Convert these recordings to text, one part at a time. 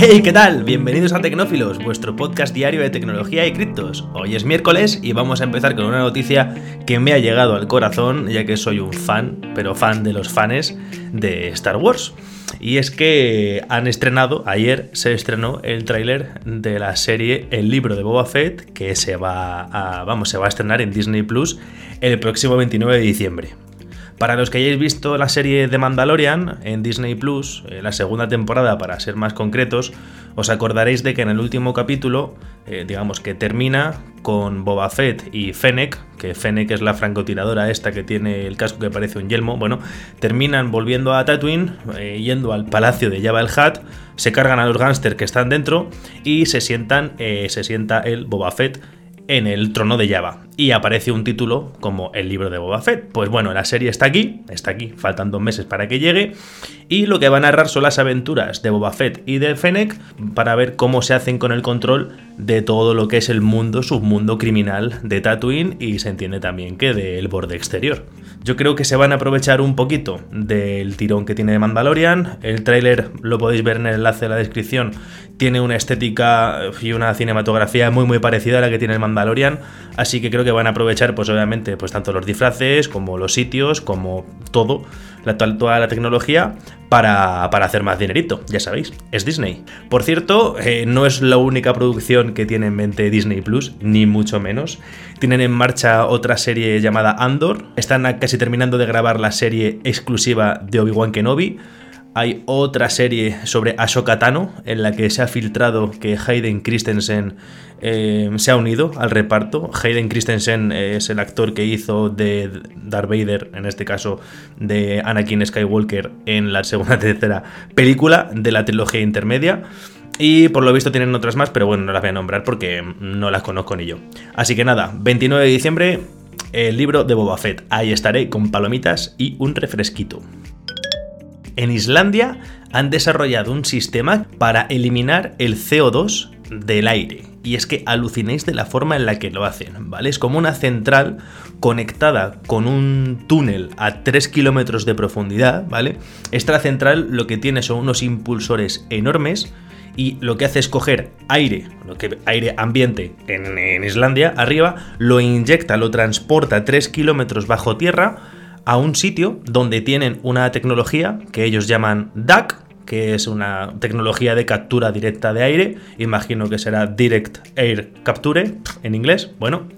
Hey, ¿qué tal? Bienvenidos a Tecnófilos, vuestro podcast diario de tecnología y criptos. Hoy es miércoles y vamos a empezar con una noticia que me ha llegado al corazón, ya que soy un fan, pero fan de los fans de Star Wars. Y es que han estrenado, ayer se estrenó el tráiler de la serie El libro de Boba Fett, que se va a, vamos, se va a estrenar en Disney Plus el próximo 29 de diciembre. Para los que hayáis visto la serie de Mandalorian en Disney Plus, eh, la segunda temporada para ser más concretos, os acordaréis de que en el último capítulo, eh, digamos que termina con Boba Fett y Fennec, que Fennec es la francotiradora esta que tiene el casco que parece un yelmo, bueno, terminan volviendo a Tatooine, eh, yendo al palacio de Jabba el Hutt, se cargan a los gángsters que están dentro y se sientan, se sienta el Boba Fett en el trono de Java. Y aparece un título como el libro de Boba Fett. Pues bueno, la serie está aquí, está aquí, faltan dos meses para que llegue. Y lo que va a narrar son las aventuras de Boba Fett y de Fennec para ver cómo se hacen con el control de todo lo que es el mundo, submundo criminal de Tatooine y se entiende también que del borde exterior. Yo creo que se van a aprovechar un poquito del tirón que tiene de Mandalorian. El tráiler lo podéis ver en el enlace de la descripción. Tiene una estética y una cinematografía muy muy parecida a la que tiene el Mandalorian. Así que creo que van a aprovechar, pues obviamente, pues tanto los disfraces, como los sitios, como todo, la, toda la tecnología, para, hacer más dinerito. Ya sabéis, es Disney. Por cierto, eh, no es la única producción que tiene en mente Disney Plus, ni mucho menos. Tienen en marcha otra serie llamada Andor. Están casi terminando de grabar la serie exclusiva de Obi-Wan Kenobi. Hay otra serie sobre Ashoka Tano en la que se ha filtrado que Hayden Christensen eh, se ha unido al reparto. Hayden Christensen es el actor que hizo de Darth Vader, en este caso de Anakin Skywalker, en la segunda y tercera película de la trilogía intermedia. Y por lo visto tienen otras más, pero bueno, no las voy a nombrar porque no las conozco ni yo. Así que nada, 29 de diciembre, el libro de Boba Fett. Ahí estaré con palomitas y un refresquito. En Islandia han desarrollado un sistema para eliminar el CO2 del aire. Y es que alucinéis de la forma en la que lo hacen, ¿vale? Es como una central conectada con un túnel a 3 kilómetros de profundidad, ¿vale? Esta central lo que tiene son unos impulsores enormes y lo que hace es coger aire, lo que, aire ambiente en, Islandia, arriba, lo inyecta, lo transporta 3 kilómetros bajo tierra a un sitio donde tienen una tecnología que ellos llaman DAC, que es una tecnología de captura directa de aire, imagino que será Direct Air Capture en inglés, bueno,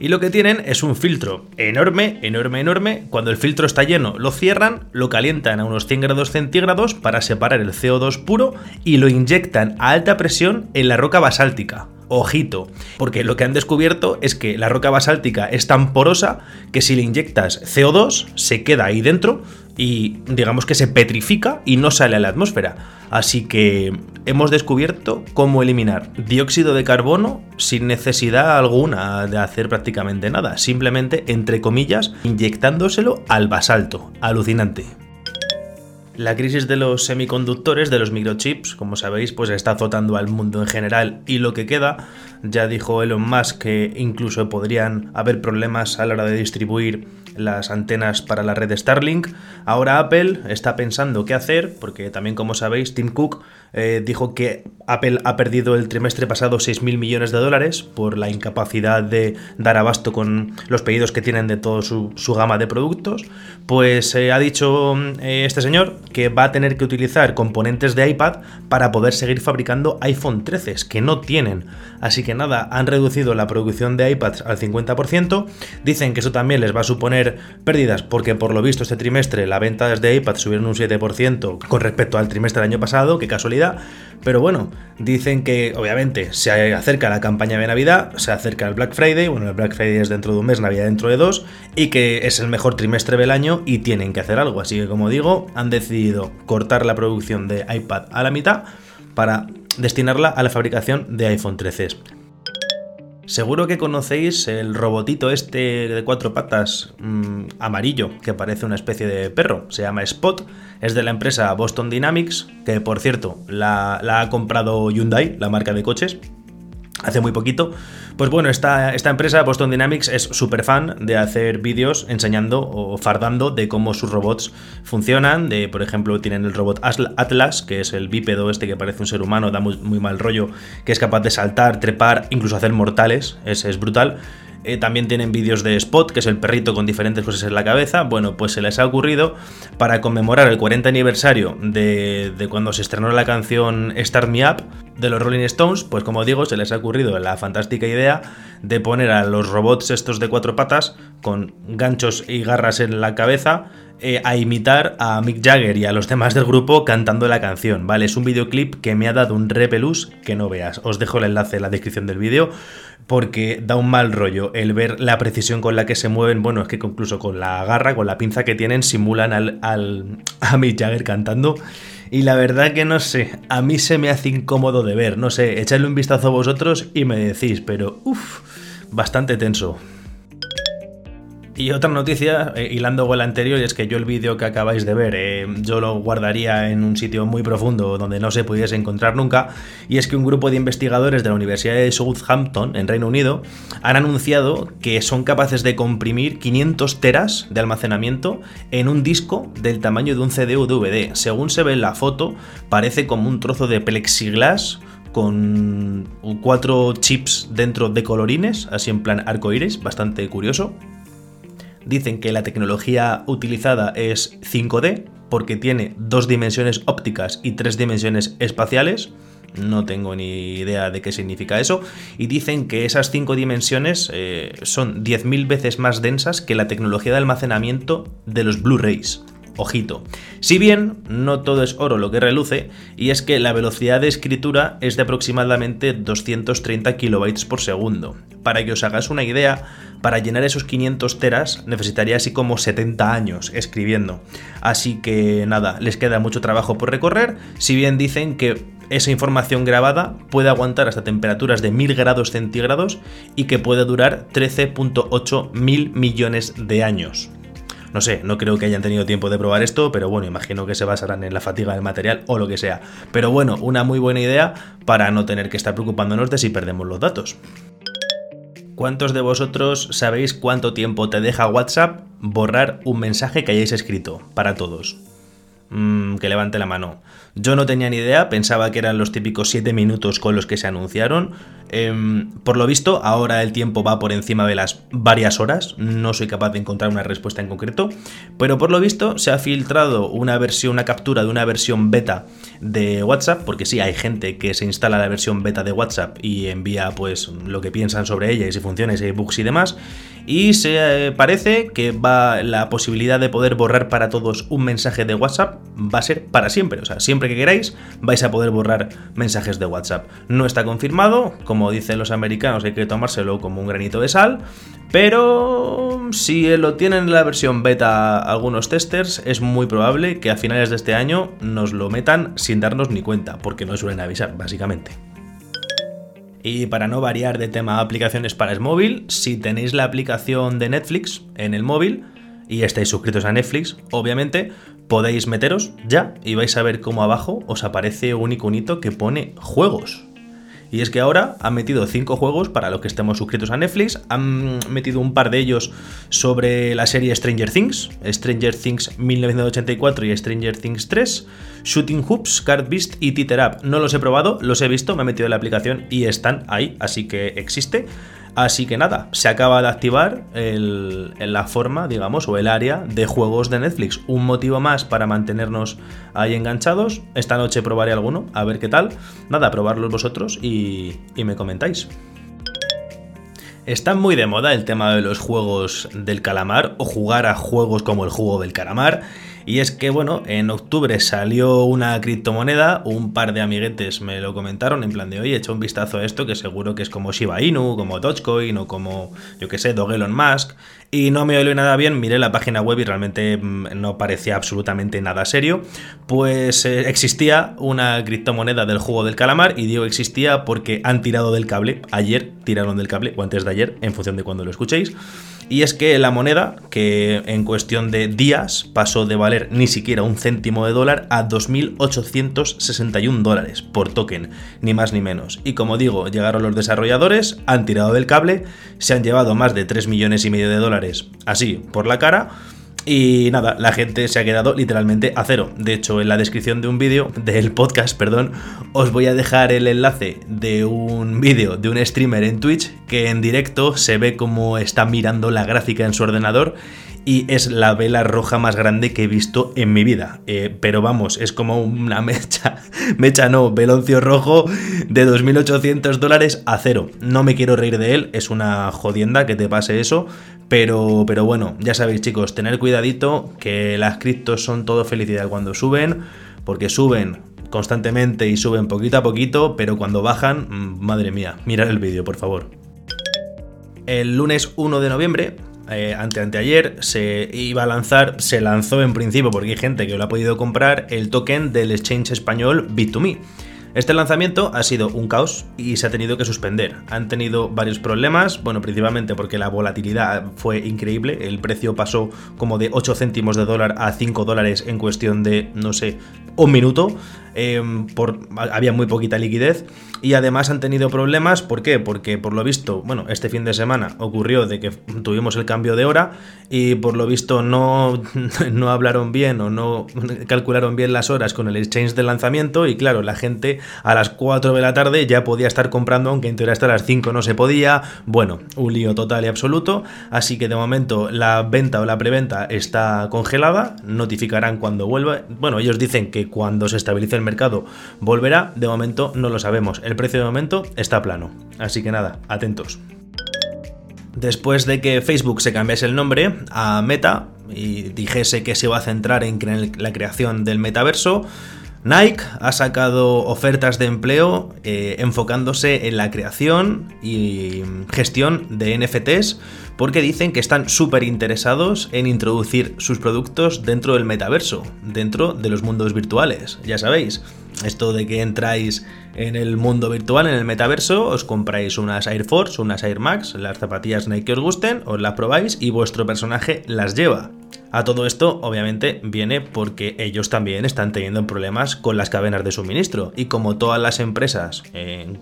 y lo que tienen es un filtro enorme, enorme, enorme. Cuando el filtro está lleno, lo cierran, lo calientan a unos 100 grados centígrados para separar el CO2 puro y lo inyectan a alta presión en la roca basáltica. Ojito, porque lo que han descubierto es que la roca basáltica es tan porosa que si le inyectas CO2 se queda ahí dentro y digamos que se petrifica y no sale a la atmósfera. Así que hemos descubierto cómo eliminar dióxido de carbono sin necesidad alguna de hacer prácticamente nada, simplemente entre comillas inyectándoselo al basalto. Alucinante. La crisis de los semiconductores, de los microchips, como sabéis, pues está azotando al mundo en general. Y lo que queda, ya dijo Elon Musk que incluso podrían haber problemas a la hora de distribuir las antenas para la red Starlink. Ahora Apple está pensando qué hacer, porque también como sabéis, Tim Cook eh, dijo que Apple ha perdido el trimestre pasado 6.000 millones de dólares por la incapacidad de dar abasto con los pedidos que tienen de toda su, gama de productos. Pues eh, ha dicho eh, este señor que va a tener que utilizar componentes de iPad para poder seguir fabricando iPhone 13, que no tienen. Así que nada, han reducido la producción de iPads al 50%. Dicen que eso también les va a suponer pérdidas porque por lo visto este trimestre las ventas de iPad subieron un 7% con respecto al trimestre del año pasado, qué casualidad. Pero bueno, dicen que obviamente se acerca la campaña de Navidad, se acerca el Black Friday, bueno, el Black Friday es dentro de un mes, Navidad dentro de dos, y que es el mejor trimestre del año y tienen que hacer algo. Así que como digo, han decidido cortar la producción de iPad a la mitad para destinarla a la fabricación de iPhone 13. Seguro que conocéis el robotito este de cuatro patas mm, amarillo que parece una especie de perro. Se llama Spot. Es de la empresa Boston Dynamics, que por cierto la, la ha comprado Hyundai, la marca de coches. Hace muy poquito. Pues bueno, esta, esta empresa, Boston Dynamics, es súper fan de hacer vídeos enseñando o fardando de cómo sus robots funcionan. De, por ejemplo, tienen el robot Atlas, que es el bípedo este que parece un ser humano, da muy, mal rollo, que es capaz de saltar, trepar, incluso hacer mortales. Es brutal. Eh, también tienen vídeos de Spot, que es el perrito con diferentes cosas en la cabeza. Bueno, pues se les ha ocurrido para conmemorar el 40 aniversario de, de, cuando se estrenó la canción Start Me Up de los Rolling Stones, pues como digo, se les ha ocurrido la fantástica idea de poner a los robots estos de cuatro patas con ganchos y garras en la cabeza eh, a imitar a Mick Jagger y a los demás del grupo cantando la canción, ¿vale? Es un videoclip que me ha dado un repelús que no veas. Os dejo el enlace en la descripción del vídeo porque da un mal rollo el ver la precisión con la que se mueven. Bueno, es que incluso con la garra, con la pinza que tienen, simulan al, al a Mick Jagger cantando. Y la verdad que no sé, a mí se me hace incómodo de ver. No sé, echadle un vistazo vosotros y me decís, pero uff, bastante tenso. Y otra noticia, eh, hilando con la anterior, es que yo el vídeo que acabáis de ver, eh, yo lo guardaría en un sitio muy profundo donde no se pudiese encontrar nunca, y es que un grupo de investigadores de la Universidad de Southampton, en Reino Unido, han anunciado que son capaces de comprimir 500 teras de almacenamiento en un disco del tamaño de un CD o DVD. Según se ve en la foto, parece como un trozo de plexiglas con cuatro chips dentro de colorines, así en plan arcoíris, bastante curioso. Dicen que la tecnología utilizada es 5D porque tiene dos dimensiones ópticas y tres dimensiones espaciales. No tengo ni idea de qué significa eso. Y dicen que esas cinco dimensiones eh, son 10.000 veces más densas que la tecnología de almacenamiento de los Blu-rays. Ojito. Si bien no todo es oro lo que reluce, y es que la velocidad de escritura es de aproximadamente 230 kilobytes por segundo. Para que os hagáis una idea, para llenar esos 500 teras necesitaría así como 70 años escribiendo. Así que nada, les queda mucho trabajo por recorrer, si bien dicen que esa información grabada puede aguantar hasta temperaturas de 1000 grados centígrados y que puede durar 13.8 mil millones de años. No sé, no creo que hayan tenido tiempo de probar esto, pero bueno, imagino que se basarán en la fatiga del material o lo que sea. Pero bueno, una muy buena idea para no tener que estar preocupándonos de si perdemos los datos. ¿Cuántos de vosotros sabéis cuánto tiempo te deja WhatsApp borrar un mensaje que hayáis escrito? Para todos. Mm, que levante la mano. Yo no tenía ni idea, pensaba que eran los típicos 7 minutos con los que se anunciaron. Em, por lo visto, ahora el tiempo va por encima de las varias horas, no soy capaz de encontrar una respuesta en concreto, pero por lo visto se ha filtrado una versión, una captura de una versión beta de WhatsApp, porque sí, hay gente que se instala la versión beta de WhatsApp y envía pues lo que piensan sobre ella y si funciona, si hay bugs y demás, y se eh, parece que va la posibilidad de poder borrar para todos un mensaje de WhatsApp va a ser para siempre, o sea, siempre que queráis vais a poder borrar mensajes de WhatsApp. No está confirmado, como dicen los americanos, hay que tomárselo como un granito de sal, pero si lo tienen en la versión beta algunos testers, es muy probable que a finales de este año nos lo metan sin darnos ni cuenta, porque no suelen avisar, básicamente. Y para no variar de tema aplicaciones para el móvil, si tenéis la aplicación de Netflix en el móvil y estáis suscritos a Netflix, obviamente podéis meteros ya y vais a ver cómo abajo os aparece un iconito que pone juegos. Y es que ahora han metido 5 juegos para los que estemos suscritos a Netflix. Han metido un par de ellos sobre la serie Stranger Things, Stranger Things 1984 y Stranger Things 3, Shooting Hoops, Card Beast y Teeter Up. No los he probado, los he visto, me he metido en la aplicación y están ahí, así que existe. Así que nada, se acaba de activar la forma, digamos, o el área de juegos de Netflix. Un motivo más para mantenernos ahí enganchados. Esta noche probaré alguno, a ver qué tal. Nada, probarlos vosotros y me comentáis. Está muy de moda el tema de los juegos del calamar o jugar a juegos como el juego del calamar. Y es que, bueno, en octubre salió una criptomoneda, un par de amiguetes me lo comentaron en plan de, oye, echa un vistazo a esto que seguro que es como Shiba Inu, como Dogecoin o como, yo que sé, Dogelon Musk. Y no me oí nada bien, miré la página web y realmente mm, no parecía absolutamente nada serio. Pues eh, existía una criptomoneda del juego del calamar y digo existía porque han tirado del cable, ayer tiraron del cable o antes de ayer, en función de cuando lo escuchéis Y es que la moneda, que en cuestión de días pasó de valer ni siquiera un céntimo de dólar a 2.861 dólares por token, ni más ni menos. Y como digo, llegaron los desarrolladores, han tirado del cable, se han llevado más de 3 millones y medio de dólares así por la cara y nada, la gente se ha quedado literalmente a cero. De hecho, en la descripción de un vídeo, del podcast, perdón, os voy a dejar el enlace de un vídeo de un streamer en Twitch que en directo se ve como está mirando la gráfica en su ordenador y es la vela roja más grande que he visto en mi vida. Eh, pero vamos, es como una mecha, mecha no, veloncio rojo de 2.800 dólares a cero. No me quiero reír de él, es una jodienda que te pase eso, pero, pero bueno, ya sabéis chicos, tener cuidadito que las criptos son todo felicidad cuando suben, porque suben constantemente y suben poquito a poquito, pero cuando bajan, mm, madre mía, mirad el vídeo por favor. El lunes 1 de noviembre eh, ante anteayer se iba a lanzar, se lanzó en principio porque hay gente que lo ha podido comprar, el token del exchange español Bit2Me. Este lanzamiento ha sido un caos y se ha tenido que suspender. Han tenido varios problemas, bueno, principalmente porque la volatilidad fue increíble, el precio pasó como de 8 céntimos de dólar a 5 dólares en cuestión de, no sé, un minuto. Em, por, había muy poquita liquidez y además han tenido problemas, ¿por qué? Porque por lo visto, bueno, este fin de semana ocurrió de que tuvimos el cambio de hora y por lo visto no, no hablaron bien o no calcularon bien las horas con el exchange de lanzamiento y claro, la gente a las 4 de la tarde ya podía estar comprando, aunque en teoría hasta las 5 no se podía, bueno, un lío total y absoluto, así que de momento la venta o la preventa está congelada, notificarán cuando vuelva, bueno, ellos dicen que cuando se estabilice el mercado volverá, de momento no lo sabemos. El precio de momento está plano. Así que nada, atentos. Después de que Facebook se cambiase el nombre a Meta y dijese que se iba a centrar en la creación del metaverso, Nike ha sacado ofertas de empleo eh, enfocándose en la creación y gestión de NFTs porque dicen que están súper interesados en introducir sus productos dentro del metaverso, dentro de los mundos virtuales. Ya sabéis, esto de que entráis en el mundo virtual, en el metaverso, os compráis unas Air Force, unas Air Max, las zapatillas Nike que os gusten, os las probáis y vuestro personaje las lleva. A todo esto, obviamente, viene porque ellos también están teniendo problemas con las cadenas de suministro. Y como todas las empresas, en,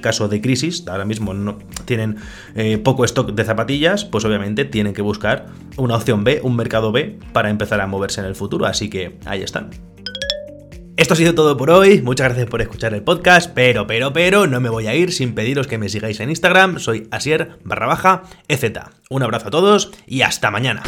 caso de crisis, ahora mismo no tienen eh, poco stock de zapatillas, pues obviamente tienen que buscar una opción B, un mercado B, para empezar a moverse en el futuro. Así que ahí están. Esto ha sido todo por hoy, muchas gracias por escuchar el podcast, pero, pero, pero, no me voy a ir sin pediros que me sigáis en Instagram, soy asier barra baja, EZ. Un abrazo a todos y hasta mañana.